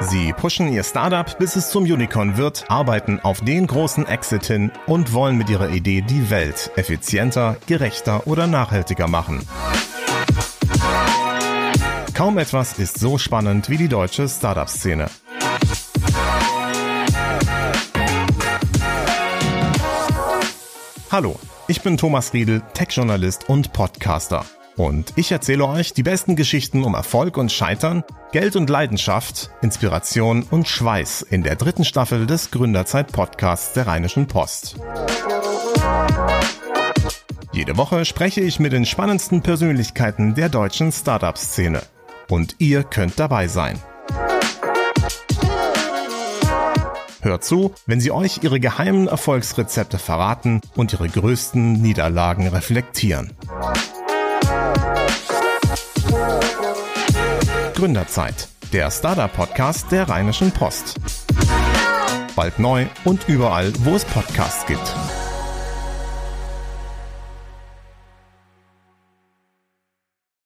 Sie pushen ihr Startup, bis es zum Unicorn wird, arbeiten auf den großen Exit hin und wollen mit ihrer Idee die Welt effizienter, gerechter oder nachhaltiger machen. Kaum etwas ist so spannend wie die deutsche Startup-Szene. Hallo, ich bin Thomas Riedel, Tech-Journalist und Podcaster. Und ich erzähle euch die besten Geschichten um Erfolg und Scheitern, Geld und Leidenschaft, Inspiration und Schweiß in der dritten Staffel des Gründerzeit-Podcasts der Rheinischen Post. Jede Woche spreche ich mit den spannendsten Persönlichkeiten der deutschen Startup-Szene. Und ihr könnt dabei sein. Hört zu, wenn sie euch ihre geheimen Erfolgsrezepte verraten und ihre größten Niederlagen reflektieren. Gründerzeit, der Startup-Podcast der Rheinischen Post. Bald neu und überall, wo es Podcasts gibt.